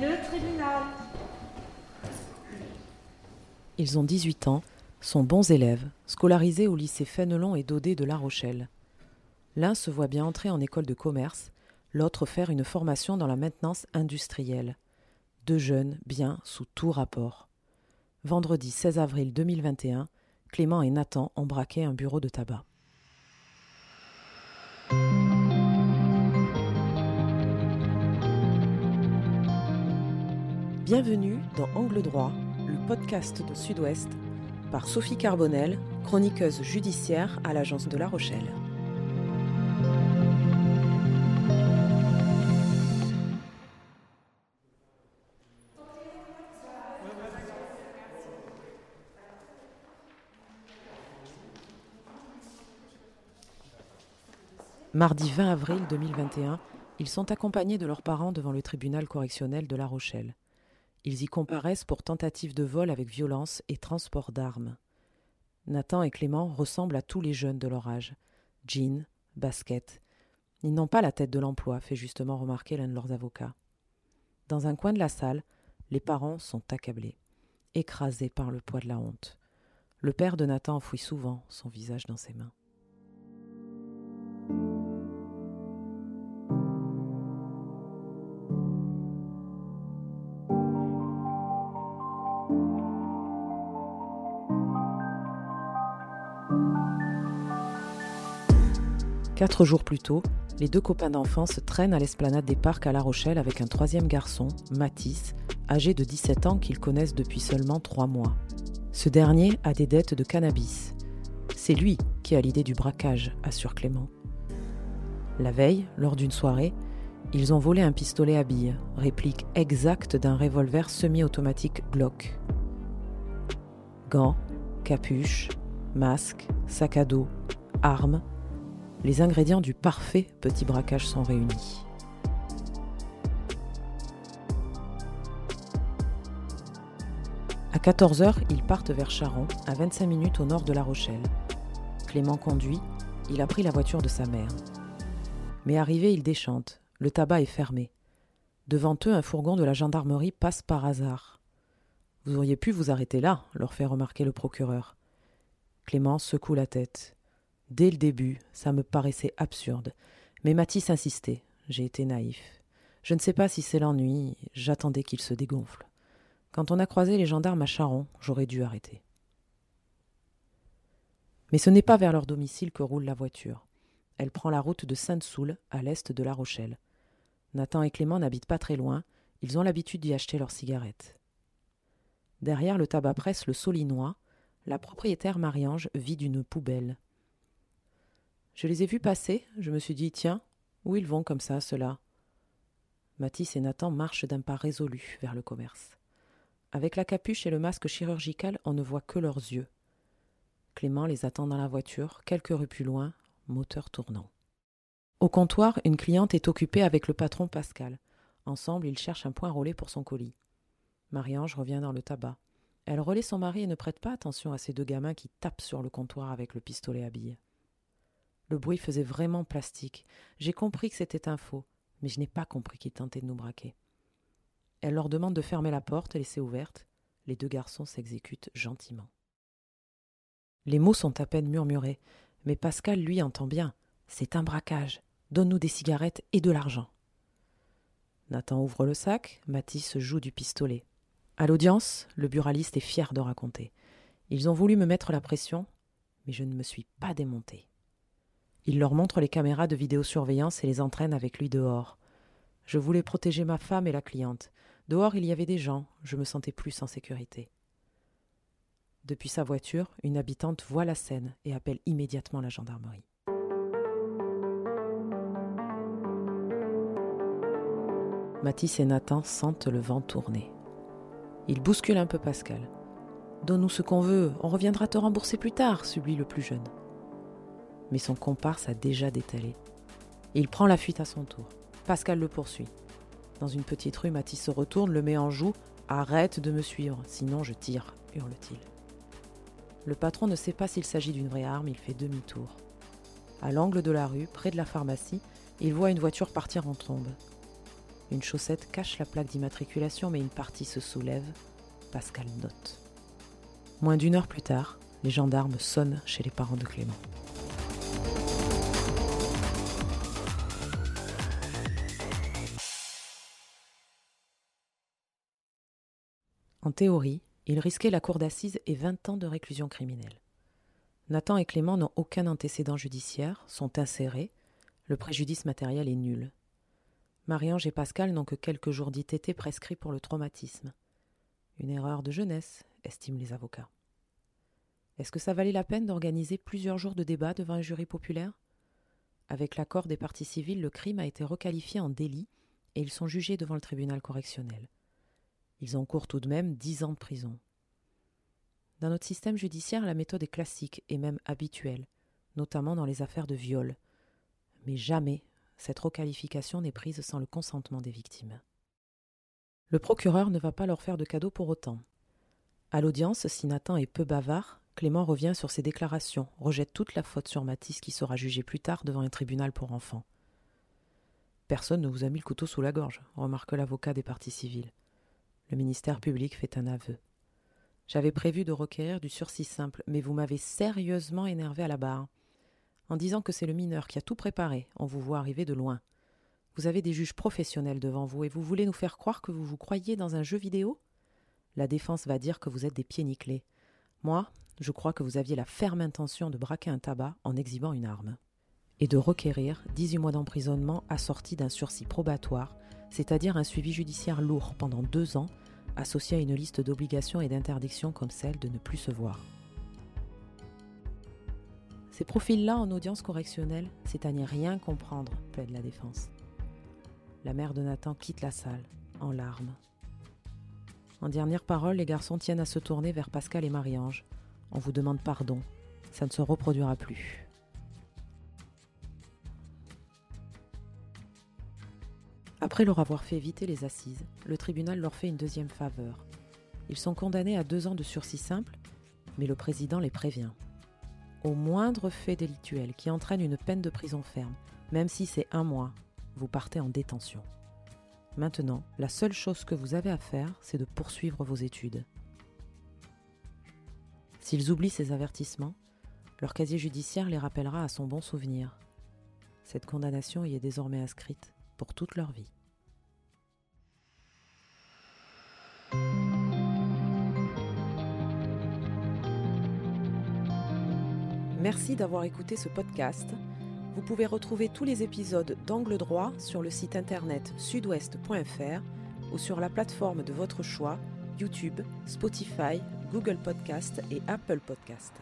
Le tribunal. Ils ont 18 ans, sont bons élèves, scolarisés au lycée Fénelon et Daudet de La Rochelle. L'un se voit bien entrer en école de commerce, l'autre faire une formation dans la maintenance industrielle. Deux jeunes, bien, sous tout rapport. Vendredi 16 avril 2021, Clément et Nathan ont braqué un bureau de tabac. Bienvenue dans Angle droit, le podcast de Sud-Ouest, par Sophie Carbonel, chroniqueuse judiciaire à l'agence de La Rochelle. Mardi 20 avril 2021, ils sont accompagnés de leurs parents devant le tribunal correctionnel de La Rochelle. Ils y comparaissent pour tentative de vol avec violence et transport d'armes. Nathan et Clément ressemblent à tous les jeunes de leur âge. Jeans, basket. Ils n'ont pas la tête de l'emploi, fait justement remarquer l'un de leurs avocats. Dans un coin de la salle, les parents sont accablés, écrasés par le poids de la honte. Le père de Nathan enfouit souvent son visage dans ses mains. Quatre jours plus tôt, les deux copains d'enfance traînent à l'esplanade des parcs à La Rochelle avec un troisième garçon, Matisse, âgé de 17 ans qu'ils connaissent depuis seulement trois mois. Ce dernier a des dettes de cannabis. C'est lui qui a l'idée du braquage, assure Clément. La veille, lors d'une soirée, ils ont volé un pistolet à billes, réplique exacte d'un revolver semi-automatique Glock. Gants, capuche, masque, sac à dos, armes, les ingrédients du parfait petit braquage sont réunis. À 14h, ils partent vers Charon, à 25 minutes au nord de La Rochelle. Clément conduit, il a pris la voiture de sa mère. Mais arrivé, il déchante. Le tabac est fermé. Devant eux, un fourgon de la gendarmerie passe par hasard. Vous auriez pu vous arrêter là, leur fait remarquer le procureur. Clément secoue la tête. Dès le début, ça me paraissait absurde. Mais Mathis insistait. J'ai été naïf. Je ne sais pas si c'est l'ennui, j'attendais qu'il se dégonfle. Quand on a croisé les gendarmes à Charon, j'aurais dû arrêter. Mais ce n'est pas vers leur domicile que roule la voiture. Elle prend la route de Sainte-Soule, à l'est de La Rochelle. Nathan et Clément n'habitent pas très loin, ils ont l'habitude d'y acheter leurs cigarettes. Derrière le tabac presse Le Solinois, la propriétaire Marie-Ange vit d'une poubelle. Je les ai vus passer, je me suis dit tiens, où ils vont comme ça, ceux-là? Mathis et Nathan marchent d'un pas résolu vers le commerce. Avec la capuche et le masque chirurgical, on ne voit que leurs yeux. Clément les attend dans la voiture, quelques rues plus loin, moteur tournant. Au comptoir, une cliente est occupée avec le patron Pascal. Ensemble, ils cherchent un point relais pour son colis. Marie-Ange revient dans le tabac. Elle relaie son mari et ne prête pas attention à ces deux gamins qui tapent sur le comptoir avec le pistolet à billes. Le bruit faisait vraiment plastique. J'ai compris que c'était un faux, mais je n'ai pas compris qu'il tentait de nous braquer. Elle leur demande de fermer la porte et laisser ouverte. Les deux garçons s'exécutent gentiment. Les mots sont à peine murmurés, mais Pascal, lui, entend bien. C'est un braquage. Donne-nous des cigarettes et de l'argent. Nathan ouvre le sac, Mathis joue du pistolet. À l'audience, le buraliste est fier de raconter. Ils ont voulu me mettre la pression, mais je ne me suis pas démonté. Il leur montre les caméras de vidéosurveillance et les entraîne avec lui dehors. Je voulais protéger ma femme et la cliente. Dehors, il y avait des gens, je me sentais plus en sécurité. Depuis sa voiture, une habitante voit la scène et appelle immédiatement la gendarmerie. Mathis et Nathan sentent le vent tourner. Ils bousculent un peu Pascal. Donne-nous ce qu'on veut, on reviendra te rembourser plus tard, subit le plus jeune mais son comparse a déjà détalé. Il prend la fuite à son tour. Pascal le poursuit. Dans une petite rue, Mathis se retourne, le met en joue. Arrête de me suivre, sinon je tire, hurle-t-il. Le patron ne sait pas s'il s'agit d'une vraie arme, il fait demi-tour. À l'angle de la rue, près de la pharmacie, il voit une voiture partir en trombe. Une chaussette cache la plaque d'immatriculation, mais une partie se soulève. Pascal note. Moins d'une heure plus tard, les gendarmes sonnent chez les parents de Clément. En théorie, il risquait la cour d'assises et 20 ans de réclusion criminelle. Nathan et Clément n'ont aucun antécédent judiciaire, sont insérés, le préjudice matériel est nul. Marie-Ange et Pascal n'ont que quelques jours d'ITT prescrits pour le traumatisme. Une erreur de jeunesse, estiment les avocats. Est-ce que ça valait la peine d'organiser plusieurs jours de débat devant un jury populaire? Avec l'accord des parties civiles, le crime a été requalifié en délit et ils sont jugés devant le tribunal correctionnel. Ils encourent tout de même dix ans de prison. Dans notre système judiciaire, la méthode est classique et même habituelle, notamment dans les affaires de viol. Mais jamais cette requalification n'est prise sans le consentement des victimes. Le procureur ne va pas leur faire de cadeau pour autant. À l'audience, si Nathan est peu bavard, Clément revient sur ses déclarations, rejette toute la faute sur Matisse qui sera jugé plus tard devant un tribunal pour enfants. Personne ne vous a mis le couteau sous la gorge, remarque l'avocat des parties civiles. Le ministère public fait un aveu. J'avais prévu de requérir du sursis simple, mais vous m'avez sérieusement énervé à la barre. En disant que c'est le mineur qui a tout préparé, on vous voit arriver de loin. Vous avez des juges professionnels devant vous et vous voulez nous faire croire que vous vous croyez dans un jeu vidéo? La défense va dire que vous êtes des pieds nickelés. Moi, je crois que vous aviez la ferme intention de braquer un tabac en exhibant une arme. Et de requérir 18 mois d'emprisonnement assorti d'un sursis probatoire, c'est-à-dire un suivi judiciaire lourd pendant deux ans associé à une liste d'obligations et d'interdictions comme celle de ne plus se voir. Ces profils-là en audience correctionnelle, c'est à n'y rien comprendre, plaide la défense. La mère de Nathan quitte la salle, en larmes. En dernière parole, les garçons tiennent à se tourner vers Pascal et Marie-Ange. On vous demande pardon, ça ne se reproduira plus. Après leur avoir fait éviter les assises, le tribunal leur fait une deuxième faveur. Ils sont condamnés à deux ans de sursis simple, mais le président les prévient. Au moindre fait délictuel qui entraîne une peine de prison ferme, même si c'est un mois, vous partez en détention. Maintenant, la seule chose que vous avez à faire, c'est de poursuivre vos études. S'ils oublient ces avertissements, leur casier judiciaire les rappellera à son bon souvenir. Cette condamnation y est désormais inscrite pour toute leur vie. Merci d'avoir écouté ce podcast. Vous pouvez retrouver tous les épisodes d'Angle droit sur le site internet sudouest.fr ou sur la plateforme de votre choix, YouTube, Spotify, Google Podcast et Apple Podcast.